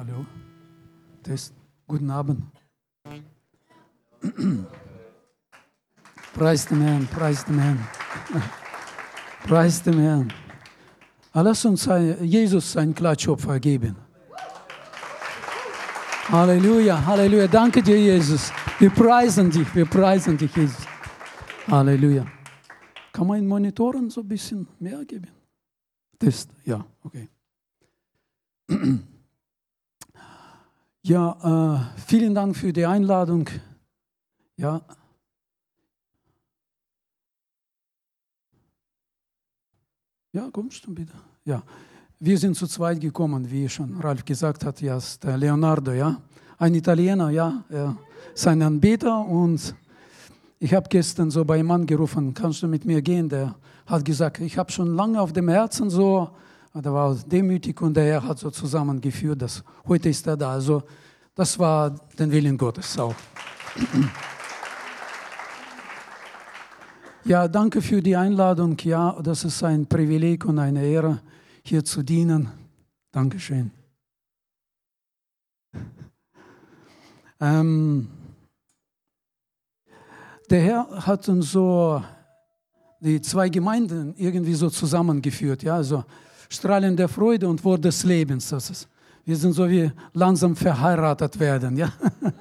Hallo. Test. Guten Abend. Preis dem Herrn, preis dem Herrn. Preis dem Herrn. Lass uns Jesus einen Klatschopfer geben. Halleluja, Halleluja. Danke dir, Jesus. Wir preisen dich, wir preisen dich, Jesus. Halleluja. Kann man in Monitoren so ein bisschen mehr geben? Test, ja, okay. Ja, äh, vielen Dank für die Einladung. Ja. Ja, kommst du bitte? Ja. Wir sind zu zweit gekommen, wie schon Ralf gesagt hat, ja, ist der Leonardo, ja. Ein Italiener, ja, er ist ein Anbeter und ich habe gestern so bei einem Mann gerufen, kannst du mit mir gehen? Der hat gesagt, ich habe schon lange auf dem Herzen so, der war demütig und der Herr hat so zusammengeführt, dass heute ist er da. Also das war den Willen Gottes auch. Ja, danke für die Einladung. Ja, das ist ein Privileg und eine Ehre, hier zu dienen. Dankeschön. Ähm, der Herr hat uns so die zwei Gemeinden irgendwie so zusammengeführt, ja, also Strahlen der Freude und Wort des Lebens. Das ist, wir sind so wie langsam verheiratet werden, ja.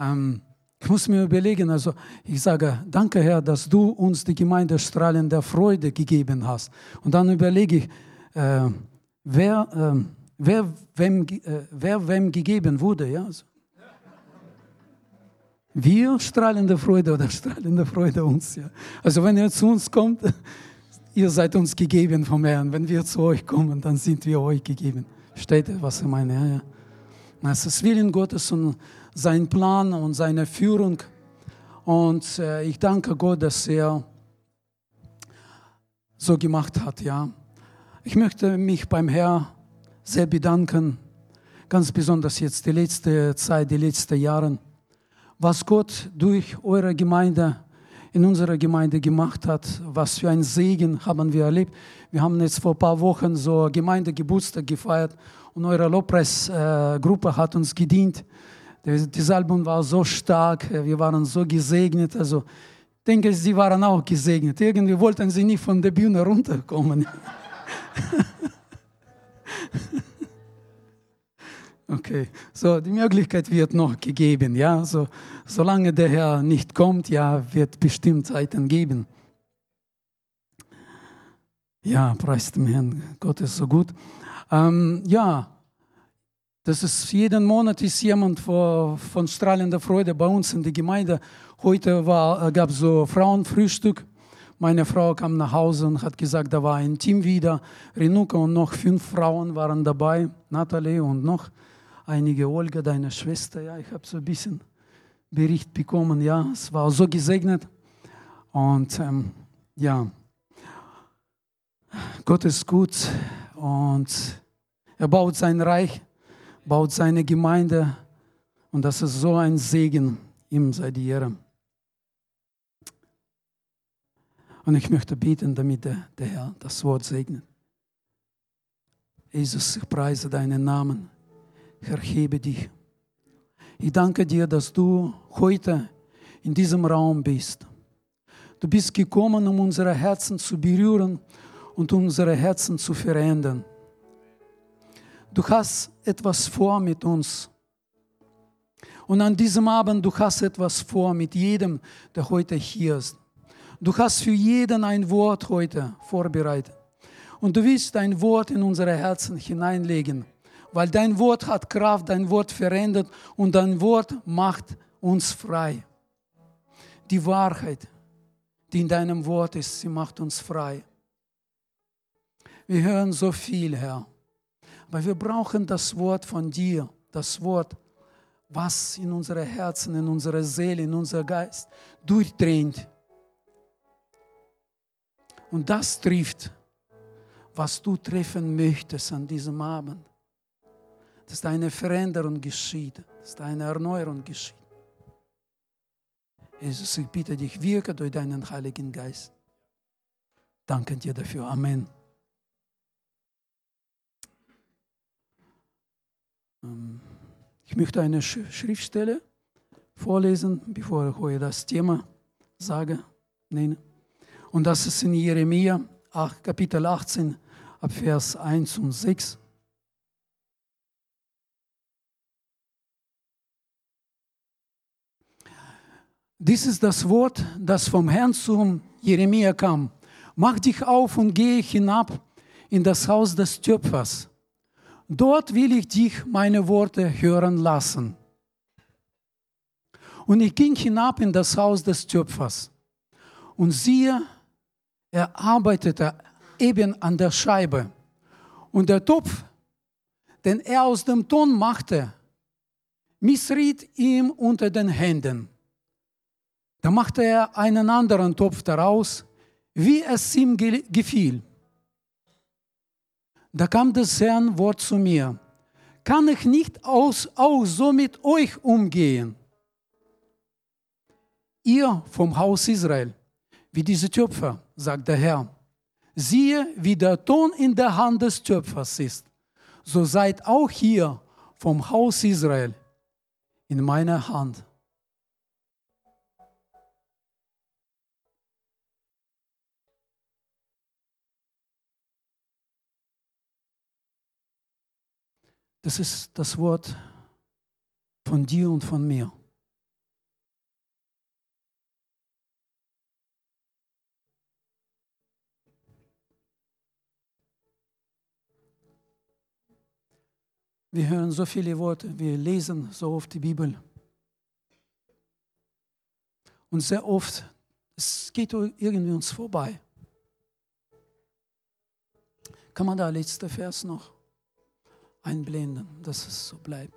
ähm, ich muss mir überlegen, also ich sage, danke Herr, dass du uns die Gemeinde Strahlen der Freude gegeben hast. Und dann überlege ich, äh, wer, äh, wer, wem, äh, wer wem gegeben wurde, ja. Also, wir strahlende Freude oder strahlende Freude uns. Ja. Also wenn ihr zu uns kommt, ihr seid uns gegeben vom Herrn. Wenn wir zu euch kommen, dann sind wir euch gegeben. Steht ihr, was ich meine? Ja, ja. Es ist Willen Gottes und sein Plan und seine Führung. Und äh, ich danke Gott, dass er so gemacht hat. Ja. Ich möchte mich beim Herrn sehr bedanken, ganz besonders jetzt die letzte Zeit, die letzten Jahre was Gott durch eure Gemeinde, in unserer Gemeinde gemacht hat, was für ein Segen haben wir erlebt. Wir haben jetzt vor ein paar Wochen so Gemeindegeburtstag gefeiert und eure Lobpreisgruppe hat uns gedient. Das Album war so stark, wir waren so gesegnet. Also ich denke, sie waren auch gesegnet. Irgendwie wollten sie nicht von der Bühne runterkommen. Okay, so die Möglichkeit wird noch gegeben, ja. So, solange der Herr nicht kommt, ja, wird bestimmt Zeiten geben. Ja, preis dem Herrn, Gott ist so gut. Ähm, ja, das ist jeden Monat ist jemand von, von strahlender Freude bei uns in der Gemeinde. Heute war, gab es so Frauenfrühstück. Meine Frau kam nach Hause und hat gesagt, da war ein Team wieder. Renuka und noch fünf Frauen waren dabei, Natalie und noch einige Olga, deine Schwester, ja, ich habe so ein bisschen Bericht bekommen, ja, es war so gesegnet. Und ähm, ja, Gott ist gut und er baut sein Reich, baut seine Gemeinde und das ist so ein Segen, ihm sei die Ehre. Und ich möchte beten, damit der, der Herr das Wort segnet. Jesus, ich preise deinen Namen. Erhebe dich. Ich danke dir, dass du heute in diesem Raum bist. Du bist gekommen, um unsere Herzen zu berühren und unsere Herzen zu verändern. Du hast etwas vor mit uns. Und an diesem Abend, du hast etwas vor mit jedem, der heute hier ist. Du hast für jeden ein Wort heute vorbereitet. Und du willst ein Wort in unsere Herzen hineinlegen weil dein Wort hat Kraft, dein Wort verändert und dein Wort macht uns frei. Die Wahrheit, die in deinem Wort ist, sie macht uns frei. Wir hören so viel, Herr, aber wir brauchen das Wort von dir, das Wort, was in unsere Herzen, in unsere Seele, in unser Geist durchdringt. Und das trifft, was du treffen möchtest an diesem Abend dass eine Veränderung geschieht, dass eine Erneuerung geschieht. Jesus, ich bitte dich, wirke durch deinen Heiligen Geist. Danke dir dafür. Amen. Ähm, ich möchte eine Schriftstelle vorlesen, bevor ich heute das Thema sage, nenne. Und das ist in Jeremia 8, Kapitel 18, ab Vers 1 und 6. Dies ist das Wort, das vom Herrn zum Jeremia kam. Mach dich auf und gehe hinab in das Haus des Töpfers. Dort will ich dich meine Worte hören lassen. Und ich ging hinab in das Haus des Töpfers. Und siehe, er arbeitete eben an der Scheibe. Und der Topf, den er aus dem Ton machte, missriet ihm unter den Händen. Da machte er einen anderen Topf daraus, wie es ihm gefiel. Da kam das Herrn Wort zu mir. Kann ich nicht aus, auch so mit euch umgehen? Ihr vom Haus Israel, wie diese Töpfer, sagt der Herr. Siehe, wie der Ton in der Hand des Töpfers ist. So seid auch hier vom Haus Israel in meiner Hand. Das ist das Wort von dir und von mir. Wir hören so viele Worte, wir lesen so oft die Bibel. Und sehr oft, es geht irgendwie uns vorbei. Kann man da letzter Vers noch? Einblenden, dass es so bleibt.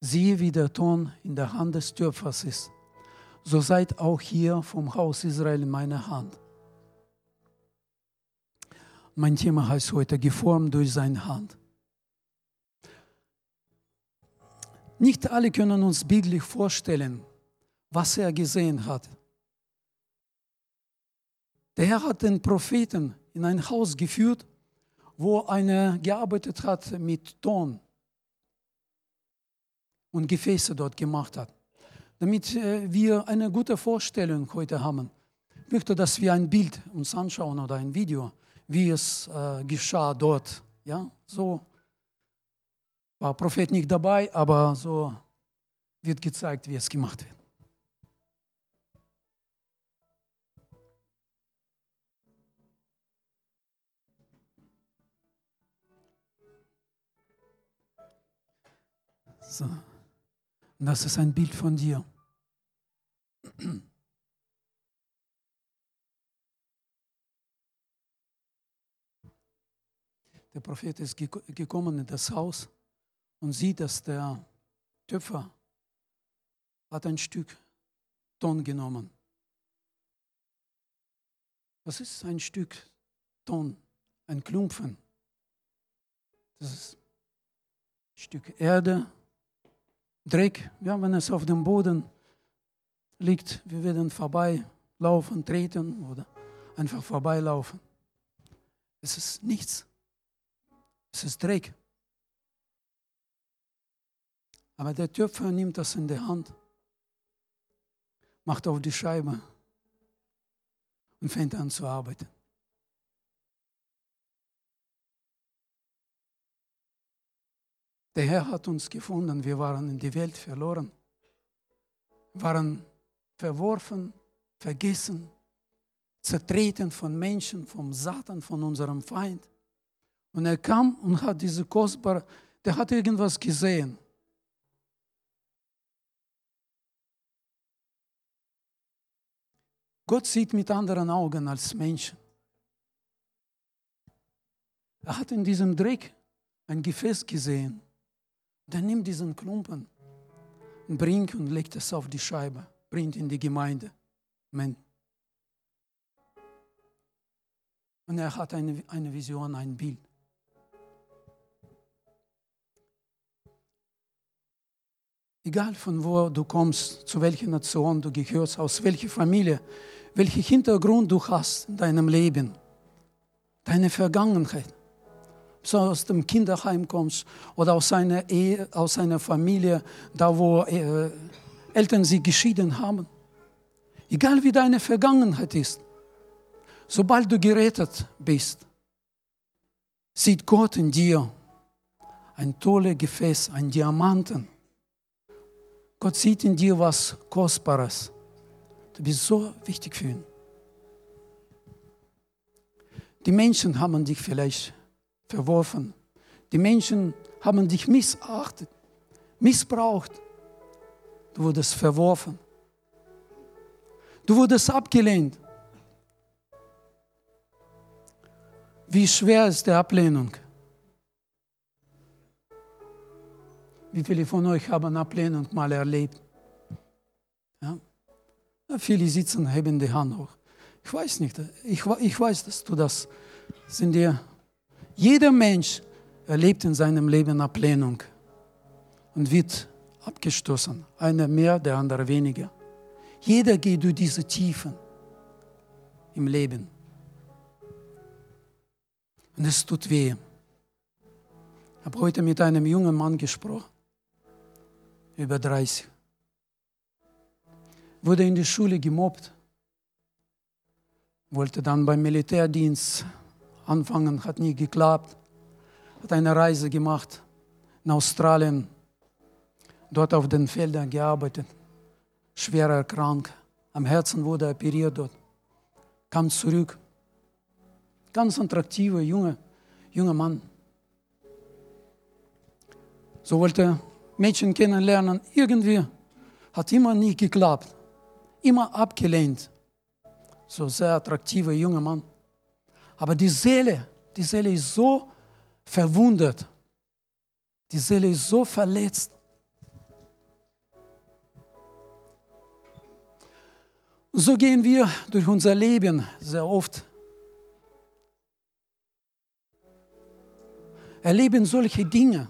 Siehe, wie der Ton in der Hand des Töpfers ist. So seid auch hier vom Haus Israel in meiner Hand. Mein Thema heißt heute geformt durch seine Hand. Nicht alle können uns bildlich vorstellen, was er gesehen hat. Der Herr hat den Propheten in ein Haus geführt wo einer gearbeitet hat mit Ton und Gefäße dort gemacht hat. Damit äh, wir eine gute Vorstellung heute haben, ich möchte, dass wir ein Bild uns anschauen oder ein Video, wie es äh, geschah dort. Ja, so war Prophet nicht dabei, aber so wird gezeigt, wie es gemacht wird. So. Und das ist ein Bild von dir. Der Prophet ist gekommen in das Haus und sieht, dass der Töpfer hat ein Stück Ton genommen. Was ist ein Stück Ton? Ein Klumpfen. Das ist ein Stück Erde Dreck, ja, wenn es auf dem Boden liegt, wir werden vorbeilaufen, treten oder einfach vorbeilaufen. Es ist nichts. Es ist Dreck. Aber der Töpfer nimmt das in die Hand, macht auf die Scheibe und fängt an zu arbeiten. Der Herr hat uns gefunden. Wir waren in die Welt verloren, waren verworfen, vergessen, zertreten von Menschen, vom Satan, von unserem Feind. Und er kam und hat diese kostbare, der hat irgendwas gesehen. Gott sieht mit anderen Augen als Menschen. Er hat in diesem Dreck ein Gefäß gesehen. Dann nimm diesen Klumpen und bring und leg es auf die Scheibe, bring in die Gemeinde. Amen. Und er hat eine, eine Vision, ein Bild. Egal von wo du kommst, zu welcher Nation du gehörst, aus welcher Familie, welchen Hintergrund du hast in deinem Leben, deine Vergangenheit. Du aus dem Kinderheim kommst oder aus einer Ehe, aus einer Familie, da wo äh, Eltern sie geschieden haben. Egal wie deine Vergangenheit ist, sobald du gerettet bist, sieht Gott in dir ein tolles Gefäß, ein Diamanten. Gott sieht in dir was Kostbares. Du bist so wichtig für ihn. Die Menschen haben dich vielleicht verworfen. Die Menschen haben dich missachtet, missbraucht. Du wurdest verworfen. Du wurdest abgelehnt. Wie schwer ist die Ablehnung? Wie viele von euch haben Ablehnung mal erlebt? Ja? Viele sitzen, heben die Hand hoch. Ich weiß nicht, ich, ich weiß, dass du das sind dir. Jeder Mensch erlebt in seinem Leben Ablehnung und wird abgestoßen. Einer mehr, der andere weniger. Jeder geht durch diese Tiefen im Leben. Und es tut weh. Ich habe heute mit einem jungen Mann gesprochen, über 30. Wurde in der Schule gemobbt wollte dann beim Militärdienst anfangen, hat nie geklappt. Hat eine Reise gemacht in Australien, dort auf den Feldern gearbeitet, schwer erkrankt, am Herzen wurde er operiert dort, kam zurück. Ganz attraktiver, junger, junger Mann. So wollte Mädchen kennenlernen. Irgendwie hat immer nie geklappt, immer abgelehnt so sehr attraktiver junger Mann. Aber die Seele, die Seele ist so verwundet. Die Seele ist so verletzt. So gehen wir durch unser Leben sehr oft. Erleben solche Dinge.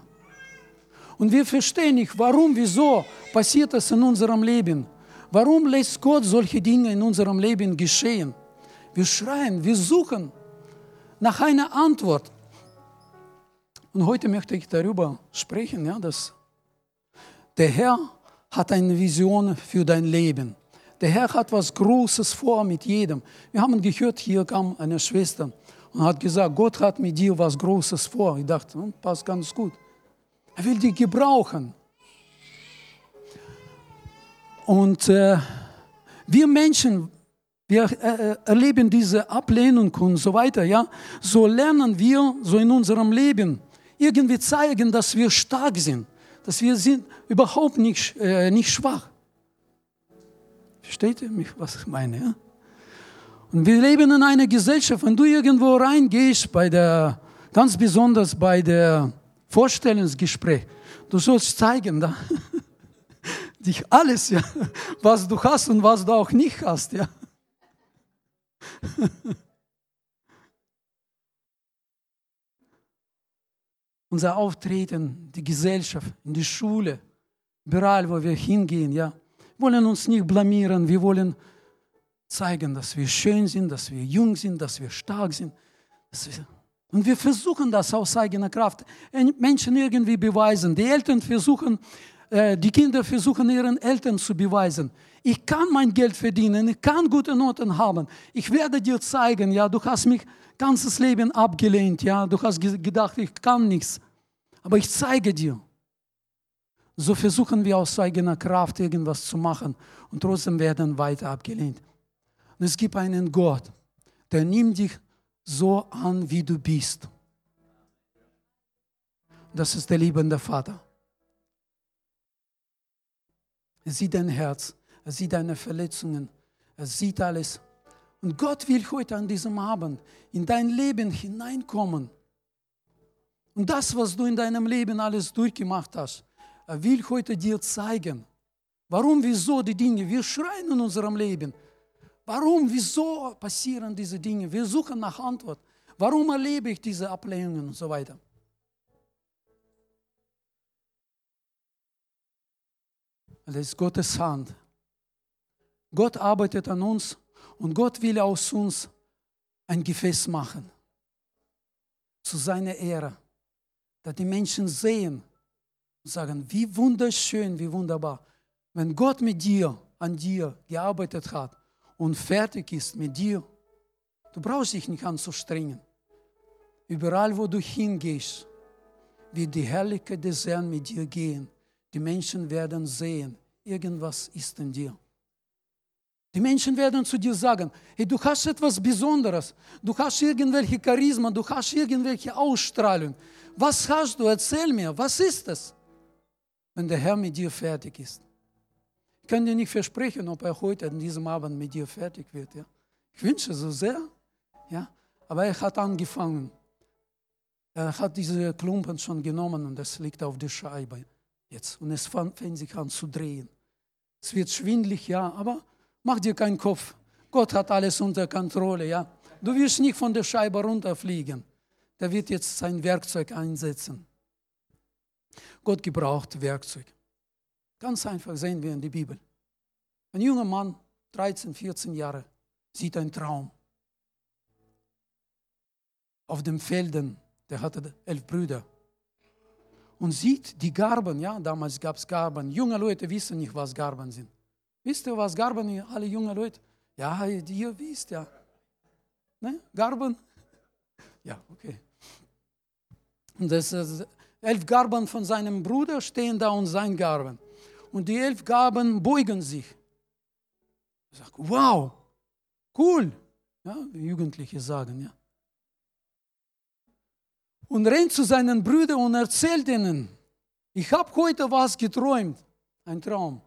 Und wir verstehen nicht, warum, wieso passiert das in unserem Leben. Warum lässt Gott solche Dinge in unserem Leben geschehen? Wir schreien, wir suchen nach einer Antwort. Und heute möchte ich darüber sprechen, ja, dass der Herr hat eine Vision für dein Leben. Der Herr hat was Großes vor mit jedem. Wir haben gehört, hier kam eine Schwester und hat gesagt, Gott hat mit dir was Großes vor. Ich dachte, hm, passt ganz gut. Er will dich gebrauchen. Und äh, wir Menschen, wir äh, äh, erleben diese Ablehnung und so weiter, ja. So lernen wir so in unserem Leben irgendwie zeigen, dass wir stark sind, dass wir sind überhaupt nicht, äh, nicht schwach. Versteht ihr mich, was ich meine? Ja? Und wir leben in einer Gesellschaft, wenn du irgendwo reingehst, bei der, ganz besonders bei der Vorstellungsgespräch, du sollst zeigen, da, dich alles, ja, was du hast und was du auch nicht hast, ja. Unser Auftreten, die Gesellschaft, in die Schule, überall, wo wir hingehen, ja, wollen uns nicht blamieren, wir wollen zeigen, dass wir schön sind, dass wir jung sind, dass wir stark sind. Wir und wir versuchen das aus eigener Kraft. Menschen irgendwie beweisen. Die Eltern versuchen, äh, die Kinder versuchen ihren Eltern zu beweisen, ich kann mein Geld verdienen, ich kann gute Noten haben. Ich werde dir zeigen, ja, du hast mich ganzes Leben abgelehnt, ja, du hast gedacht, ich kann nichts. Aber ich zeige dir. So versuchen wir aus eigener Kraft irgendwas zu machen und trotzdem werden weiter abgelehnt. Und es gibt einen Gott, der nimmt dich so an, wie du bist. Das ist der liebende Vater. Er sieht dein Herz, er sieht deine Verletzungen, er sieht alles. Und Gott will heute an diesem Abend in dein Leben hineinkommen. Und das, was du in deinem Leben alles durchgemacht hast, er will heute dir zeigen, warum, wieso die Dinge, wir schreien in unserem Leben. Warum, wieso passieren diese Dinge? Wir suchen nach Antwort. Warum erlebe ich diese Ablehnungen und so weiter? Das ist Gottes Hand. Gott arbeitet an uns und Gott will aus uns ein Gefäß machen. Zu seiner Ehre, dass die Menschen sehen und sagen, wie wunderschön, wie wunderbar. Wenn Gott mit dir, an dir gearbeitet hat und fertig ist mit dir, du brauchst dich nicht anzustrengen. Überall, wo du hingehst, wird die Herrlichkeit des Herrn mit dir gehen. Die Menschen werden sehen, irgendwas ist in dir. Die Menschen werden zu dir sagen, hey, du hast etwas Besonderes, du hast irgendwelche Charisma, du hast irgendwelche Ausstrahlung. Was hast du? Erzähl mir, was ist es? Wenn der Herr mit dir fertig ist. Ich kann dir nicht versprechen, ob er heute an diesem Abend mit dir fertig wird. Ja? Ich wünsche so sehr, ja? aber er hat angefangen. Er hat diese Klumpen schon genommen und es liegt auf der Scheibe jetzt. Und es fängt sich an zu drehen. Es wird schwindlig, ja, aber mach dir keinen Kopf. Gott hat alles unter Kontrolle, ja. Du wirst nicht von der Scheibe runterfliegen. Der wird jetzt sein Werkzeug einsetzen. Gott gebraucht Werkzeug. Ganz einfach sehen wir in der Bibel. Ein junger Mann, 13, 14 Jahre, sieht einen Traum. Auf den Feldern, der hatte elf Brüder. Und sieht die Garben, ja, damals gab es Garben. Junge Leute wissen nicht, was Garben sind. Wisst ihr, was Garben sind? Alle junge Leute? Ja, ihr wisst ja. Ne? Garben? Ja, okay. Und das, elf Garben von seinem Bruder stehen da und sein Garben. Und die elf Gaben beugen sich. Ich sage, wow, cool. Ja, Jugendliche sagen, ja. Und rennt zu seinen Brüdern und erzählt ihnen, ich habe heute was geträumt, ein Traum.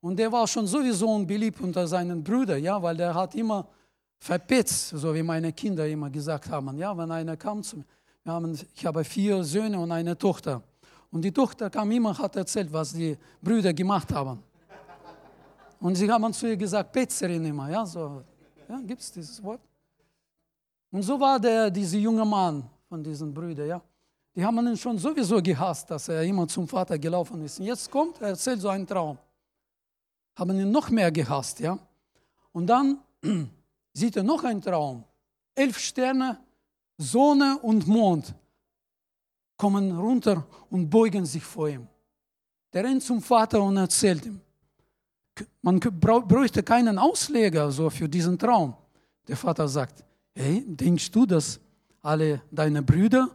Und der war schon sowieso unbeliebt unter seinen Brüdern, ja, weil der hat immer verpetzt, so wie meine Kinder immer gesagt haben. Ja, wenn einer kam zu mir, haben, ich habe vier Söhne und eine Tochter. Und die Tochter kam immer und hat erzählt, was die Brüder gemacht haben. Und sie haben zu ihr gesagt, Petzerin immer, ja, so, ja, gibt es dieses Wort? Und so war der, dieser junge Mann von diesen Brüdern, ja. Die haben ihn schon sowieso gehasst, dass er immer zum Vater gelaufen ist. Und jetzt kommt, er erzählt so einen Traum. Haben ihn noch mehr gehasst, ja. Und dann sieht er noch einen Traum. Elf Sterne Sonne und Mond kommen runter und beugen sich vor ihm. Der rennt zum Vater und erzählt ihm. Man bräuchte keinen Ausleger so für diesen Traum. Der Vater sagt, hey, denkst du, dass alle deine Brüder,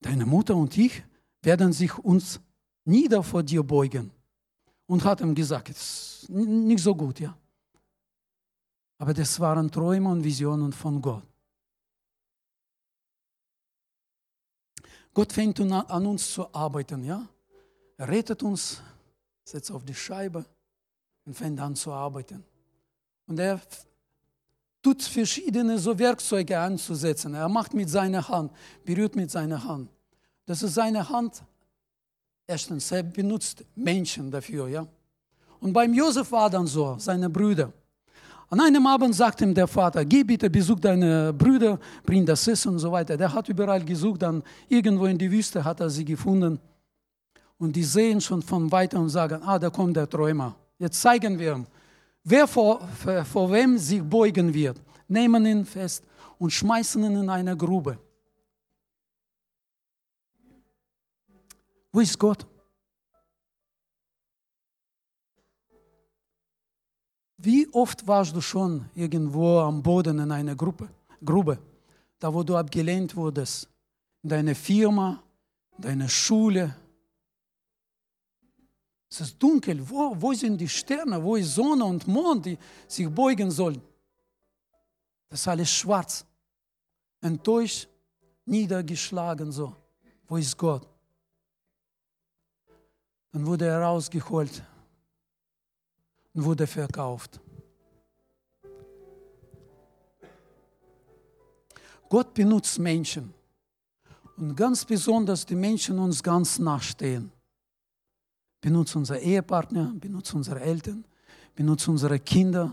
deine Mutter und ich werden sich uns nieder vor dir beugen? Und hat ihm gesagt, das ist nicht so gut, ja. Aber das waren Träume und Visionen von Gott. Gott fängt an uns zu arbeiten, ja? Er rettet uns, setzt auf die Scheibe und fängt an zu arbeiten. Und er tut verschiedene so Werkzeuge anzusetzen. Er macht mit seiner Hand, berührt mit seiner Hand. Das ist seine Hand. Erstens, er benutzt Menschen dafür, ja. Und beim Josef war dann so, seine Brüder. An einem Abend sagt ihm der Vater, geh bitte, besuch deine Brüder, bring das Essen und so weiter. Der hat überall gesucht, dann irgendwo in die Wüste hat er sie gefunden. Und die sehen schon von weitem und sagen, ah, da kommt der Träumer. Jetzt zeigen wir ihm, wer vor, vor, vor wem sich beugen wird. Nehmen ihn fest und schmeißen ihn in eine Grube. Wo ist Gott? Wie oft warst du schon irgendwo am Boden in einer Gruppe, Grube, da wo du abgelehnt wurdest, in deiner Firma, in deiner Schule? Es ist dunkel. Wo, wo sind die Sterne? Wo ist Sonne und Mond, die sich beugen sollen? Das ist alles schwarz. Enttäuscht, niedergeschlagen so. Wo ist Gott? Dann wurde er rausgeholt und wurde verkauft. Gott benutzt Menschen und ganz besonders die Menschen uns ganz nachstehen. Benutzt unsere Ehepartner, benutzt unsere Eltern, benutzt unsere Kinder,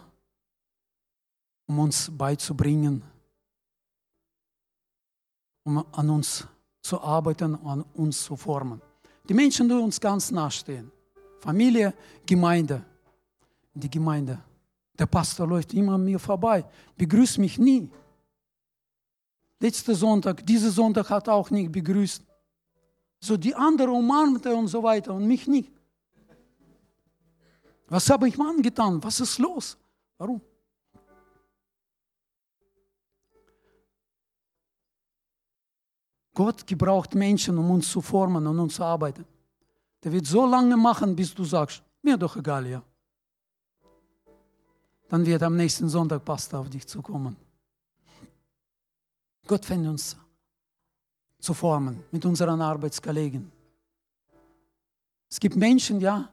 um uns beizubringen, um an uns zu arbeiten, an uns zu formen. Die Menschen, die uns ganz nachstehen. Familie, Gemeinde die Gemeinde. Der Pastor läuft immer an mir vorbei, begrüßt mich nie. Letzter Sonntag, dieser Sonntag hat er auch nicht begrüßt. So die andere umarmte und so weiter und mich nicht. Was habe ich Mann getan? Was ist los? Warum? Gott gebraucht Menschen, um uns zu formen und uns zu arbeiten. Der wird so lange machen, bis du sagst, mir doch egal, ja. Dann wird am nächsten Sonntag Pasta auf dich zukommen. Gott fängt uns zu formen mit unseren Arbeitskollegen. Es gibt Menschen, ja,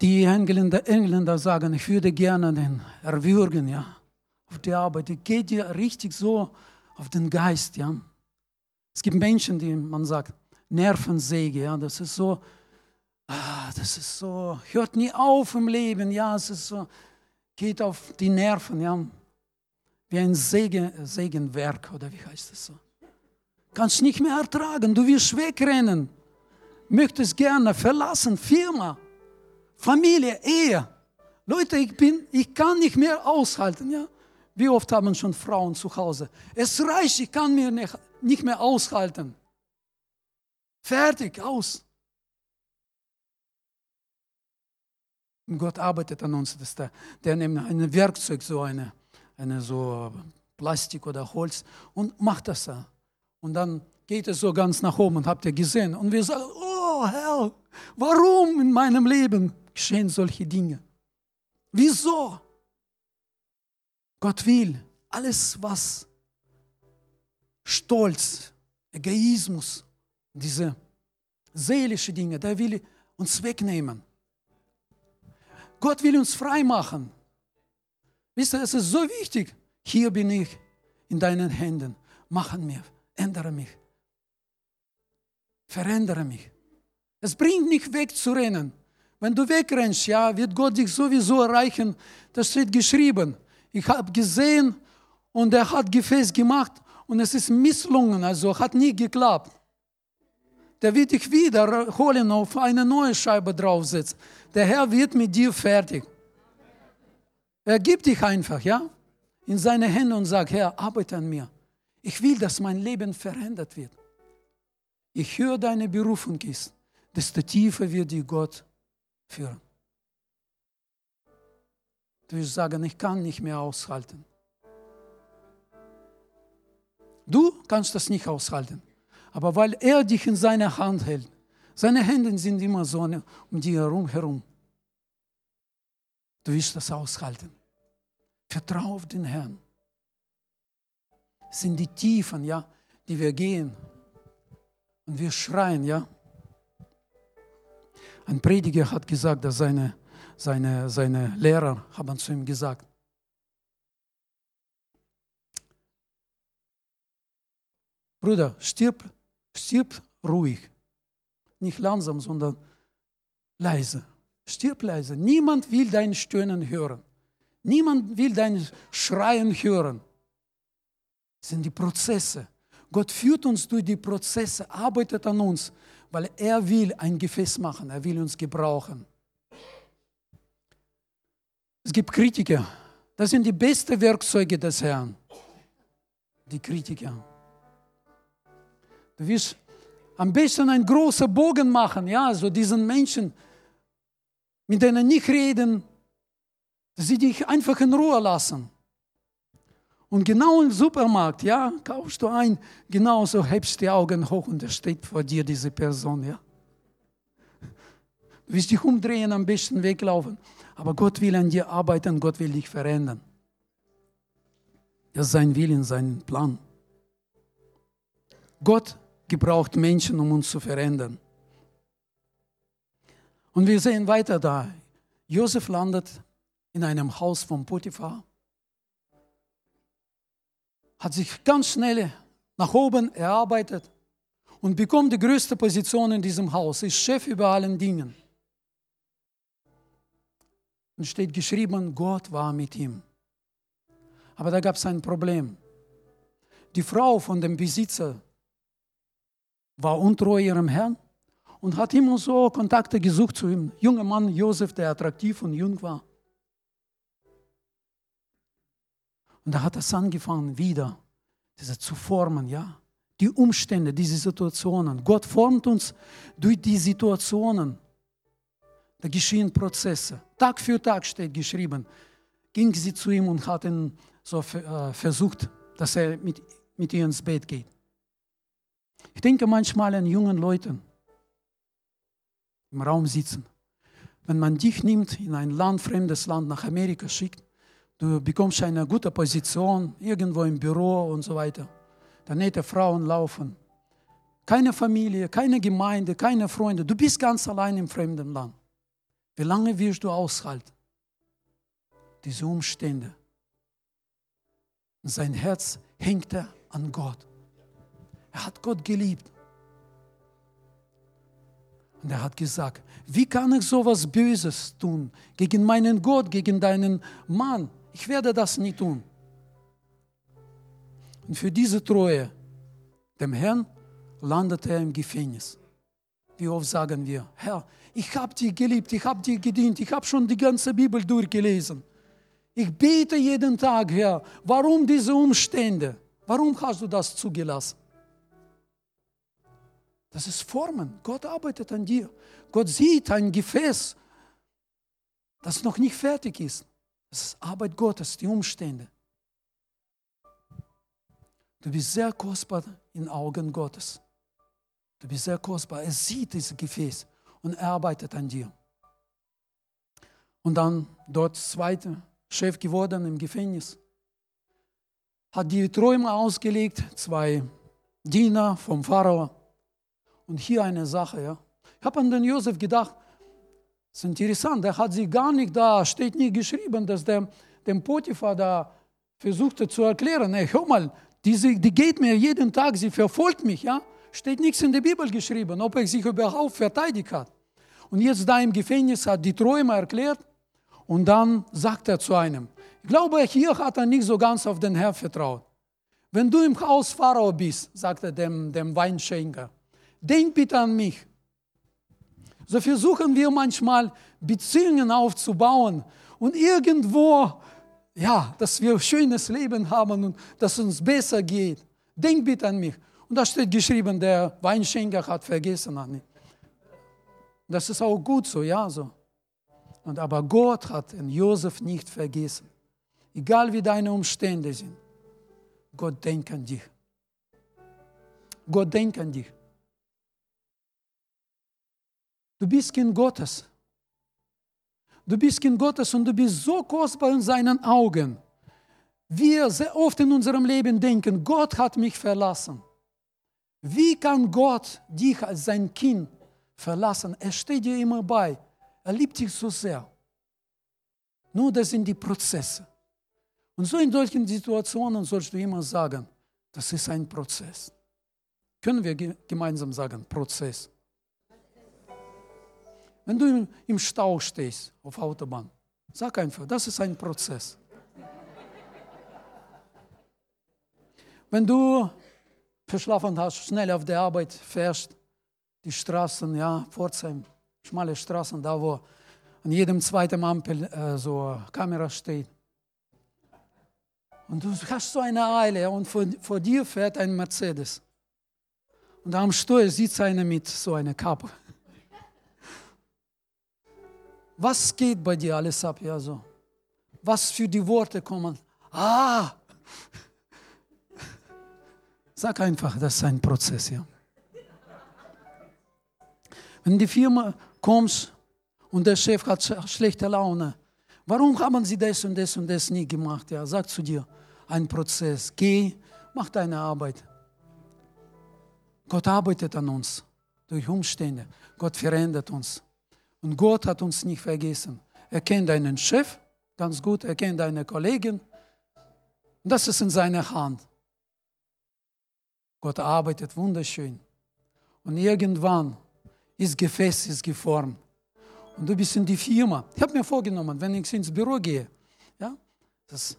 die Engländer, Engländer sagen, ich würde gerne den erwürgen, ja, auf die Arbeit. Die geht dir richtig so auf den Geist, ja. Es gibt Menschen, die man sagt, Nervensäge, ja, das ist so, ah, das ist so, hört nie auf im Leben, ja, es ist so, geht auf die Nerven, ja, wie ein Segen, Segenwerk, oder wie heißt das so? Kannst nicht mehr ertragen, du wirst wegrennen, möchtest gerne verlassen, Firma, Familie, Ehe. Leute, ich bin, ich kann nicht mehr aushalten, ja. Wie oft haben schon Frauen zu Hause? Es reicht, ich kann mir nicht, nicht mehr aushalten. Fertig, aus. Und Gott arbeitet an uns, dass der, der nimmt ein Werkzeug, so eine, eine so Plastik oder Holz und macht das da. Und dann geht es so ganz nach oben und habt ihr gesehen. Und wir sagen, oh Herr, warum in meinem Leben geschehen solche Dinge? Wieso? Gott will alles, was Stolz, Egoismus, diese seelische Dinge, der will uns wegnehmen. Gott will uns frei machen. Wisst ihr, es ist so wichtig. Hier bin ich in deinen Händen. Machen mir, ändere mich. Verändere mich. Es bringt nicht wegzurennen. Wenn du wegrennst, ja, wird Gott dich sowieso erreichen. Das steht geschrieben. Ich habe gesehen und er hat Gefäß gemacht und es ist misslungen, also hat nie geklappt. Der wird dich wieder holen, auf eine neue Scheibe draufsetzen. Der Herr wird mit dir fertig. Er gibt dich einfach, ja, in seine Hände und sagt, Herr, arbeite an mir. Ich will, dass mein Leben verändert wird. Ich höre deine Berufung ist, desto tiefer wird dich Gott führen. Du wirst sagen, ich kann nicht mehr aushalten. Du kannst das nicht aushalten. Aber weil er dich in seiner Hand hält, seine Hände sind immer so um dich herum, herum. Du wirst das aushalten. Vertraue auf den Herrn. Es sind die Tiefen, ja, die wir gehen. Und wir schreien, ja. Ein Prediger hat gesagt, dass seine, seine, seine Lehrer haben zu ihm gesagt, Bruder, stirb, stirb ruhig. Nicht langsam, sondern leise. Stirb leise. Niemand will dein Stöhnen hören. Niemand will dein Schreien hören. Das sind die Prozesse. Gott führt uns durch die Prozesse, arbeitet an uns, weil er will ein Gefäß machen, er will uns gebrauchen. Es gibt Kritiker. Das sind die besten Werkzeuge des Herrn. Die Kritiker. Du wirst am besten einen großen Bogen machen, ja, so diesen Menschen, mit denen nicht reden, dass sie dich einfach in Ruhe lassen. Und genau im Supermarkt, ja, kaufst du ein, genauso hebst die Augen hoch und da steht vor dir diese Person, ja. Du wirst dich umdrehen, am besten weglaufen. Aber Gott will an dir arbeiten, Gott will dich verändern. Das ist sein Willen, sein Plan. Gott gebraucht Menschen, um uns zu verändern. Und wir sehen weiter da. Josef landet in einem Haus von Potiphar, hat sich ganz schnell nach oben erarbeitet und bekommt die größte Position in diesem Haus, ist Chef über allen Dingen. Und steht geschrieben, Gott war mit ihm. Aber da gab es ein Problem. Die Frau von dem Besitzer war untreu ihrem Herrn und hat immer so Kontakte gesucht zu ihm. Junger Mann Josef, der attraktiv und jung war. Und da hat es angefangen, wieder diese zu formen, ja, die Umstände, diese Situationen. Gott formt uns durch die Situationen. Da geschehen Prozesse. Tag für Tag steht geschrieben. Ging sie zu ihm und hat ihn so äh, versucht, dass er mit, mit ihr ins Bett geht. Ich denke manchmal an jungen Leuten, im Raum sitzen. Wenn man dich nimmt, in ein Land, fremdes Land, nach Amerika schickt, du bekommst eine gute Position, irgendwo im Büro und so weiter. Da nette Frauen laufen. Keine Familie, keine Gemeinde, keine Freunde. Du bist ganz allein im fremden Land. Wie lange wirst du aushalten? Diese Umstände. Sein Herz hängte an Gott. Er hat Gott geliebt. Und er hat gesagt, wie kann ich so etwas Böses tun gegen meinen Gott, gegen deinen Mann? Ich werde das nie tun. Und für diese Treue dem Herrn landet er im Gefängnis. Wie oft sagen wir, Herr, ich habe dich geliebt, ich habe dir gedient, ich habe schon die ganze Bibel durchgelesen. Ich bete jeden Tag, Herr, warum diese Umstände? Warum hast du das zugelassen? Das ist Formen. Gott arbeitet an dir. Gott sieht ein Gefäß, das noch nicht fertig ist. Das ist Arbeit Gottes, die Umstände. Du bist sehr kostbar in Augen Gottes. Du bist sehr kostbar. Er sieht dieses Gefäß und er arbeitet an dir. Und dann dort zweite Chef geworden im Gefängnis. Hat die Träume ausgelegt, zwei Diener vom Pharao. Und hier eine Sache, ja. Ich habe an den Josef gedacht, das ist interessant, der hat sie gar nicht da, steht nicht geschrieben, dass der dem Potiphar da versuchte zu erklären, hey, hör mal, die, die geht mir jeden Tag, sie verfolgt mich, ja. Steht nichts in der Bibel geschrieben, ob er sich überhaupt verteidigt hat. Und jetzt da im Gefängnis hat die Träume erklärt und dann sagt er zu einem, ich glaube, hier hat er nicht so ganz auf den Herrn vertraut. Wenn du im Haus Pharao bist, sagt er dem, dem Weinschenker, denk bitte an mich. So versuchen wir manchmal Beziehungen aufzubauen und irgendwo, ja, dass wir ein schönes Leben haben und dass es uns besser geht. Denk bitte an mich. Und da steht geschrieben, der Weinschenker hat vergessen an mich. Das ist auch gut so, ja, so. Und aber Gott hat den Josef nicht vergessen. Egal wie deine Umstände sind. Gott denkt an dich. Gott denkt an dich. Du bist Kind Gottes. Du bist Kind Gottes und du bist so kostbar in seinen Augen. Wir sehr oft in unserem Leben denken, Gott hat mich verlassen. Wie kann Gott dich als sein Kind verlassen? Er steht dir immer bei. Er liebt dich so sehr. Nur das sind die Prozesse. Und so in solchen Situationen sollst du immer sagen, das ist ein Prozess. Können wir gemeinsam sagen, Prozess. Wenn du im Stau stehst auf Autobahn, sag einfach, das ist ein Prozess. Wenn du verschlafen hast, schnell auf der Arbeit fährst, die Straßen, ja, Pforzheim, schmale Straßen, da wo an jedem zweiten Ampel äh, so Kamera steht. Und du hast so eine Eile und vor, vor dir fährt ein Mercedes. Und am Steuer sitzt einer mit so einer Kappe. Was geht bei dir alles ab? Ja, so. Was für die Worte kommen? Ah! Sag einfach, das ist ein Prozess, ja. Wenn die Firma kommst und der Chef hat schlechte Laune, warum haben sie das und das und das nie gemacht? Ja, sag zu dir, ein Prozess. Geh, mach deine Arbeit. Gott arbeitet an uns durch Umstände. Gott verändert uns. Und Gott hat uns nicht vergessen. Er kennt deinen Chef ganz gut, er kennt deine Kollegen. Und das ist in seiner Hand. Gott arbeitet wunderschön. Und irgendwann ist Gefäß ist geformt. Und du bist in die Firma. Ich habe mir vorgenommen, wenn ich ins Büro gehe, ja, das,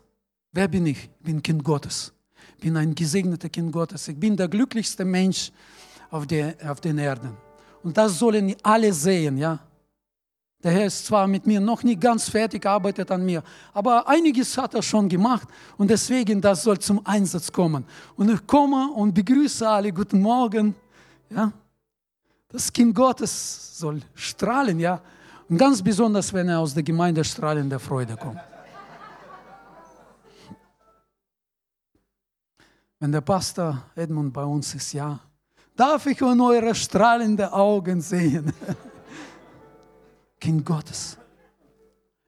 wer bin ich? Ich bin Kind Gottes. Ich bin ein gesegneter Kind Gottes. Ich bin der glücklichste Mensch auf, der, auf den Erden. Und das sollen alle sehen, ja. Der Herr ist zwar mit mir noch nicht ganz fertig, arbeitet an mir, aber einiges hat er schon gemacht und deswegen das soll zum Einsatz kommen. Und ich komme und begrüße alle, guten Morgen. Ja? Das Kind Gottes soll strahlen, ja. Und ganz besonders, wenn er aus der Gemeinde strahlender Freude kommt. Wenn der Pastor Edmund bei uns ist, ja, darf ich in eure strahlenden Augen sehen. Kind Gottes.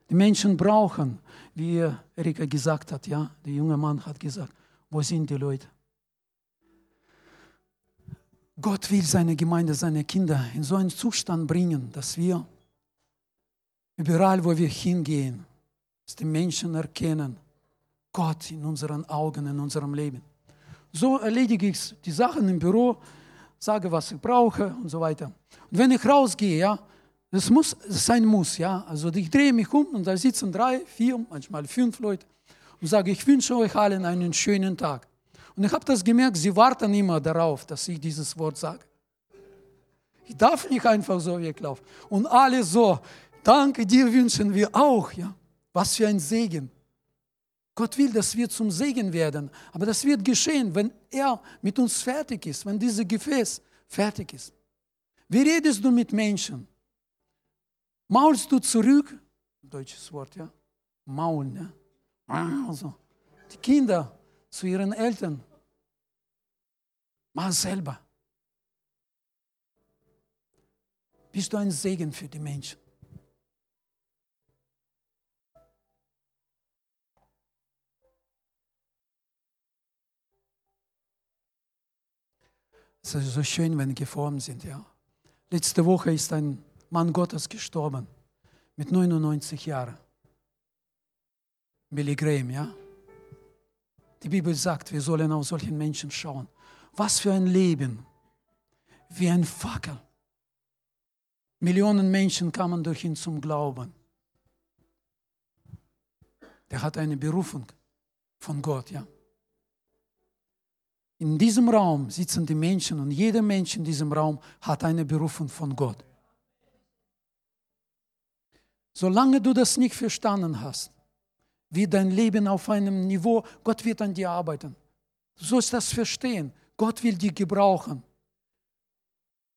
Die Menschen brauchen, wie Erika gesagt hat, ja, der junge Mann hat gesagt, wo sind die Leute? Gott will seine Gemeinde, seine Kinder in so einen Zustand bringen, dass wir überall, wo wir hingehen, dass die Menschen erkennen, Gott in unseren Augen, in unserem Leben. So erledige ich die Sachen im Büro, sage, was ich brauche und so weiter. Und wenn ich rausgehe, ja, das muss sein muss, ja. Also ich drehe mich um und da sitzen drei, vier, manchmal fünf Leute und sage, ich wünsche euch allen einen schönen Tag. Und ich habe das gemerkt, sie warten immer darauf, dass ich dieses Wort sage. Ich darf nicht einfach so weglaufen. Und alle so, danke dir wünschen wir auch, ja. Was für ein Segen. Gott will, dass wir zum Segen werden. Aber das wird geschehen, wenn er mit uns fertig ist, wenn dieses Gefäß fertig ist. Wie redest du mit Menschen? Maulst du zurück? Deutsches Wort, ja? Maulen, ja? Also, die Kinder zu ihren Eltern. Mal selber. Bist du ein Segen für die Menschen? Es ist so schön, wenn geformt sind, ja. Letzte Woche ist ein Mann Gottes gestorben, mit 99 Jahren. Billy Graham, ja? Die Bibel sagt, wir sollen auf solchen Menschen schauen. Was für ein Leben, wie ein Fackel. Millionen Menschen kamen durch ihn zum Glauben. Der hat eine Berufung von Gott, ja. In diesem Raum sitzen die Menschen und jeder Mensch in diesem Raum hat eine Berufung von Gott. Solange du das nicht verstanden hast, wie dein Leben auf einem Niveau, Gott wird an dir arbeiten. Du sollst das verstehen. Gott will dich gebrauchen.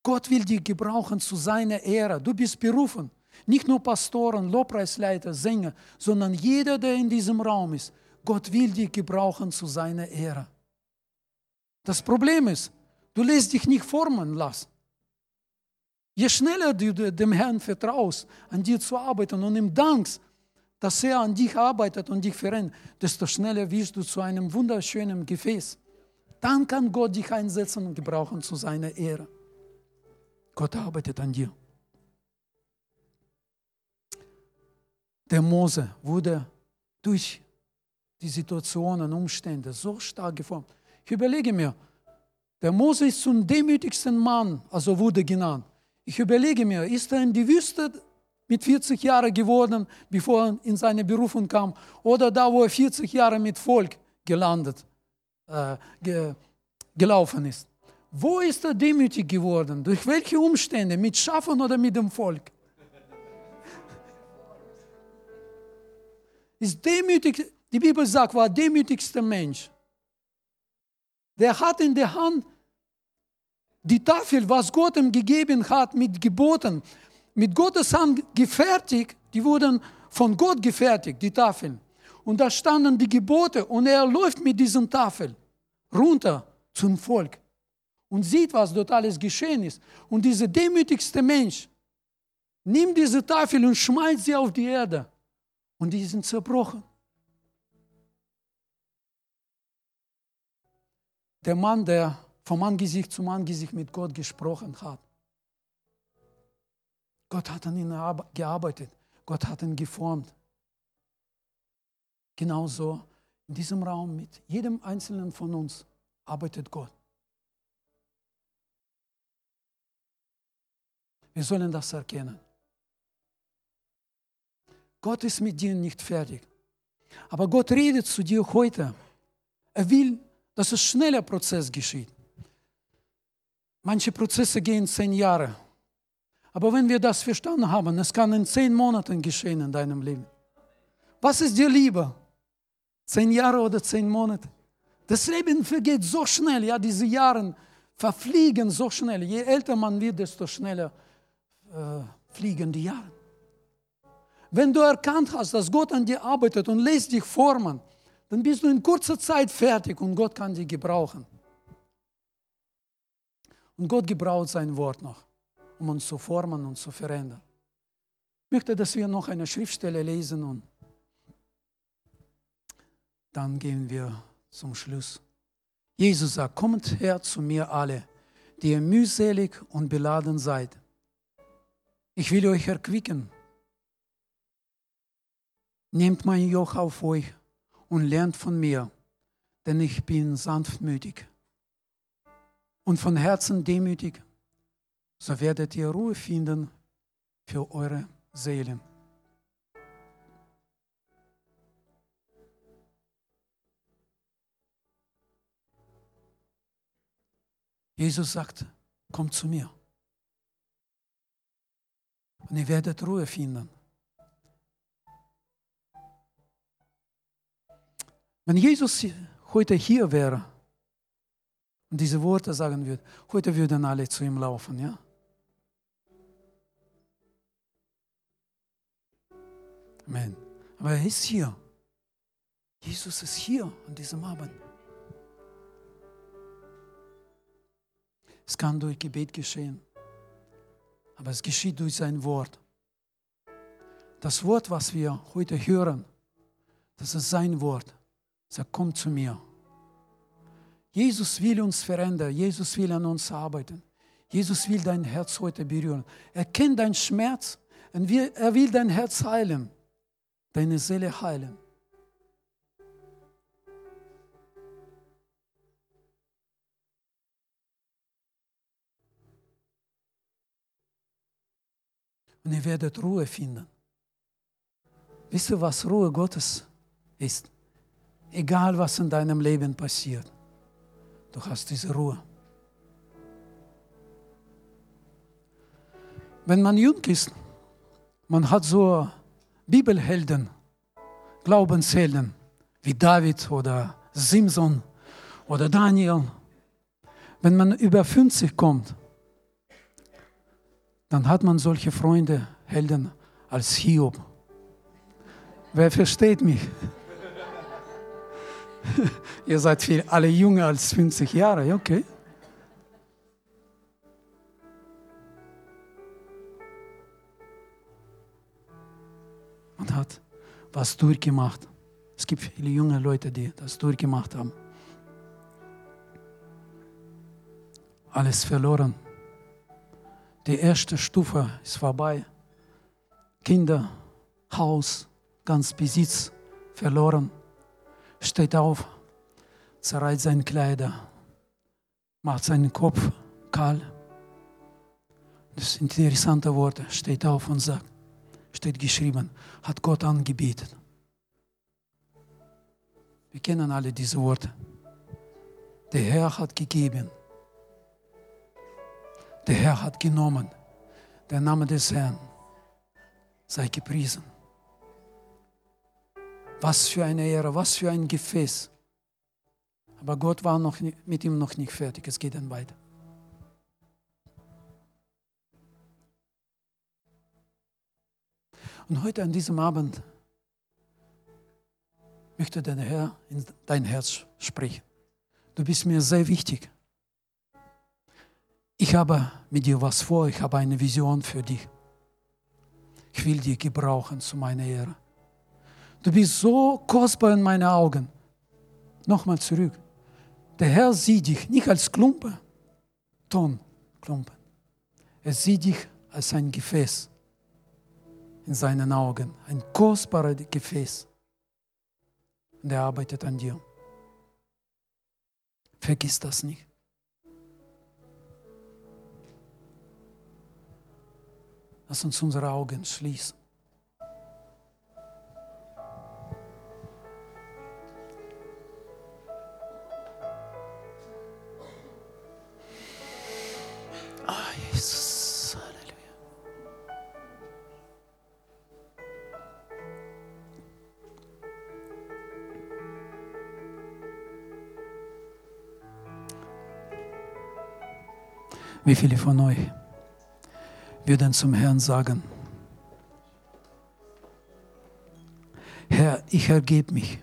Gott will dich gebrauchen zu seiner Ehre. Du bist berufen. Nicht nur Pastoren, Lobpreisleiter, Sänger, sondern jeder, der in diesem Raum ist. Gott will dich gebrauchen zu seiner Ehre. Das Problem ist, du lässt dich nicht formen lassen. Je schneller du dem Herrn vertraust, an dir zu arbeiten und ihm dankst, dass er an dich arbeitet und dich verändert, desto schneller wirst du zu einem wunderschönen Gefäß. Dann kann Gott dich einsetzen und gebrauchen zu seiner Ehre. Gott arbeitet an dir. Der Mose wurde durch die Situationen, Umstände so stark geformt. Ich überlege mir, der Mose ist zum demütigsten Mann, also wurde genannt. Ich überlege mir, ist er in die Wüste mit 40 Jahren geworden, bevor er in seine Berufung kam, oder da, wo er 40 Jahre mit Volk gelandet, äh, ge, gelaufen ist? Wo ist er demütig geworden? Durch welche Umstände? Mit Schafen oder mit dem Volk? Ist demütig, die Bibel sagt, war der demütigste Mensch. Der hat in der Hand die Tafel, was Gott ihm gegeben hat, mit Geboten, mit Gottes Hand gefertigt, die wurden von Gott gefertigt, die Tafeln. Und da standen die Gebote und er läuft mit diesen Tafeln runter zum Volk und sieht, was dort alles geschehen ist. Und dieser demütigste Mensch nimmt diese Tafel und schmeißt sie auf die Erde und die sind zerbrochen. Der Mann, der vom Angesicht zum Angesicht mit Gott gesprochen hat. Gott hat an ihn gearbeitet. Gott hat ihn geformt. Genauso in diesem Raum mit jedem Einzelnen von uns arbeitet Gott. Wir sollen das erkennen. Gott ist mit dir nicht fertig. Aber Gott redet zu dir heute. Er will, dass ein schneller Prozess geschieht. Manche Prozesse gehen zehn Jahre, Aber wenn wir das verstanden haben, es kann in zehn Monaten geschehen in deinem Leben. Was ist dir lieber? Zehn Jahre oder zehn Monate? Das Leben vergeht so schnell, ja, diese Jahre verfliegen so schnell. Je älter man wird, desto schneller äh, fliegen die Jahre. Wenn du erkannt hast, dass Gott an dir arbeitet und lässt dich formen, dann bist du in kurzer Zeit fertig und Gott kann dich gebrauchen. Und Gott gebraucht sein Wort noch, um uns zu formen und zu verändern. Ich möchte, dass wir noch eine Schriftstelle lesen und dann gehen wir zum Schluss. Jesus sagt, kommt her zu mir alle, die ihr mühselig und beladen seid. Ich will euch erquicken. Nehmt mein Joch auf euch und lernt von mir, denn ich bin sanftmütig und von Herzen demütig, so werdet ihr Ruhe finden für eure Seelen. Jesus sagt, kommt zu mir. Und ihr werdet Ruhe finden. Wenn Jesus heute hier wäre und diese Worte sagen würde, heute würden alle zu ihm laufen, ja? Amen. Aber er ist hier. Jesus ist hier an diesem Abend. Es kann durch Gebet geschehen, aber es geschieht durch sein Wort. Das Wort, was wir heute hören, das ist sein Wort. Sag, komm zu mir. Jesus will uns verändern. Jesus will an uns arbeiten. Jesus will dein Herz heute berühren. Er kennt deinen Schmerz und er will dein Herz heilen, deine Seele heilen. Und ihr werdet Ruhe finden. Wisst ihr, was Ruhe Gottes ist? Egal, was in deinem Leben passiert, du hast diese Ruhe. Wenn man jung ist, man hat so Bibelhelden, Glaubenshelden wie David oder Simson oder Daniel. Wenn man über 50 kommt, dann hat man solche Freunde, Helden als Hiob. Wer versteht mich? Ihr seid viel, alle jünger als 50 Jahre, okay. Man hat was durchgemacht. Es gibt viele junge Leute, die das durchgemacht haben. Alles verloren. Die erste Stufe ist vorbei. Kinder, Haus, ganz Besitz verloren steht auf, zerreißt seine Kleider, macht seinen Kopf kahl. Das sind interessante Worte. Steht auf und sagt, steht geschrieben, hat Gott angebetet. Wir kennen alle diese Worte. Der Herr hat gegeben. Der Herr hat genommen. Der Name des Herrn sei gepriesen. Was für eine Ehre, was für ein Gefäß. Aber Gott war noch mit ihm noch nicht fertig. Es geht dann weiter. Und heute an diesem Abend möchte der Herr in dein Herz sprechen. Du bist mir sehr wichtig. Ich habe mit dir was vor, ich habe eine Vision für dich. Ich will dich gebrauchen zu meiner Ehre. Du bist so kostbar in meinen Augen. Nochmal zurück. Der Herr sieht dich nicht als Klumpen, Tonklumpen. Er sieht dich als ein Gefäß in seinen Augen, ein kostbares Gefäß. Und er arbeitet an dir. Vergiss das nicht. Lass uns unsere Augen schließen. Wie viele von euch würden zum Herrn sagen, Herr, ich ergebe mich.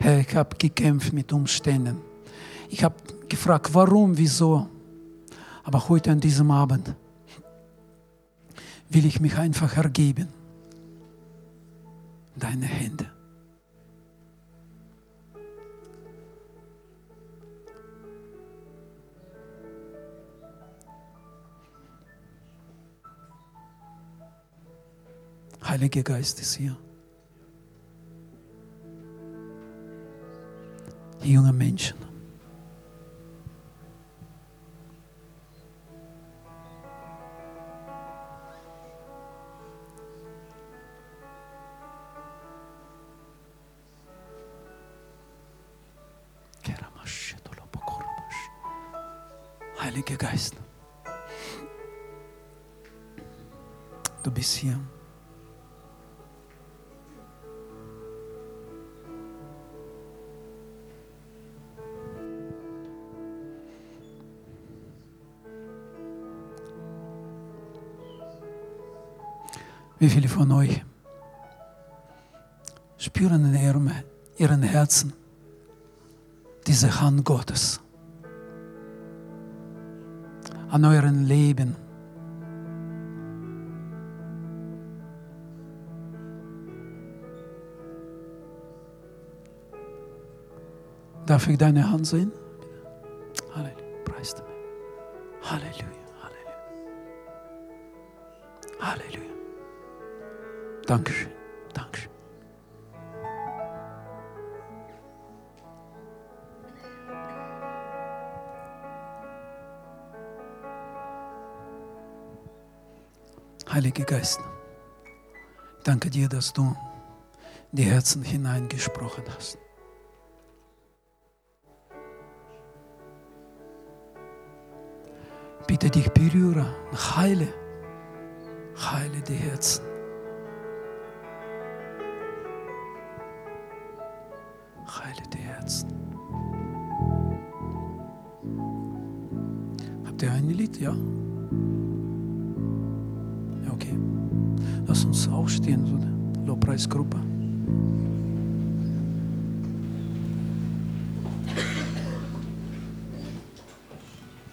Herr, ich habe gekämpft mit Umständen. Ich habe gefragt, warum, wieso. Aber heute an diesem Abend will ich mich einfach ergeben. Deine Hände. Heiliger Geist ist hier. Die jungen Menschen. Viele von euch spüren in ihrem, ihren Herzen diese Hand Gottes an euren Leben? Darf ich deine Hand sehen? Halleluja. Preis. Halleluja. Halleluja. Halleluja. Dankeschön. Dankeschön. Geist, danke dir, dass du die Herzen hineingesprochen hast. Bitte dich berühre, heile, heile die Herzen. Ja? Ja, okay. Lass uns aufstehen, so eine Lobpreisgruppe.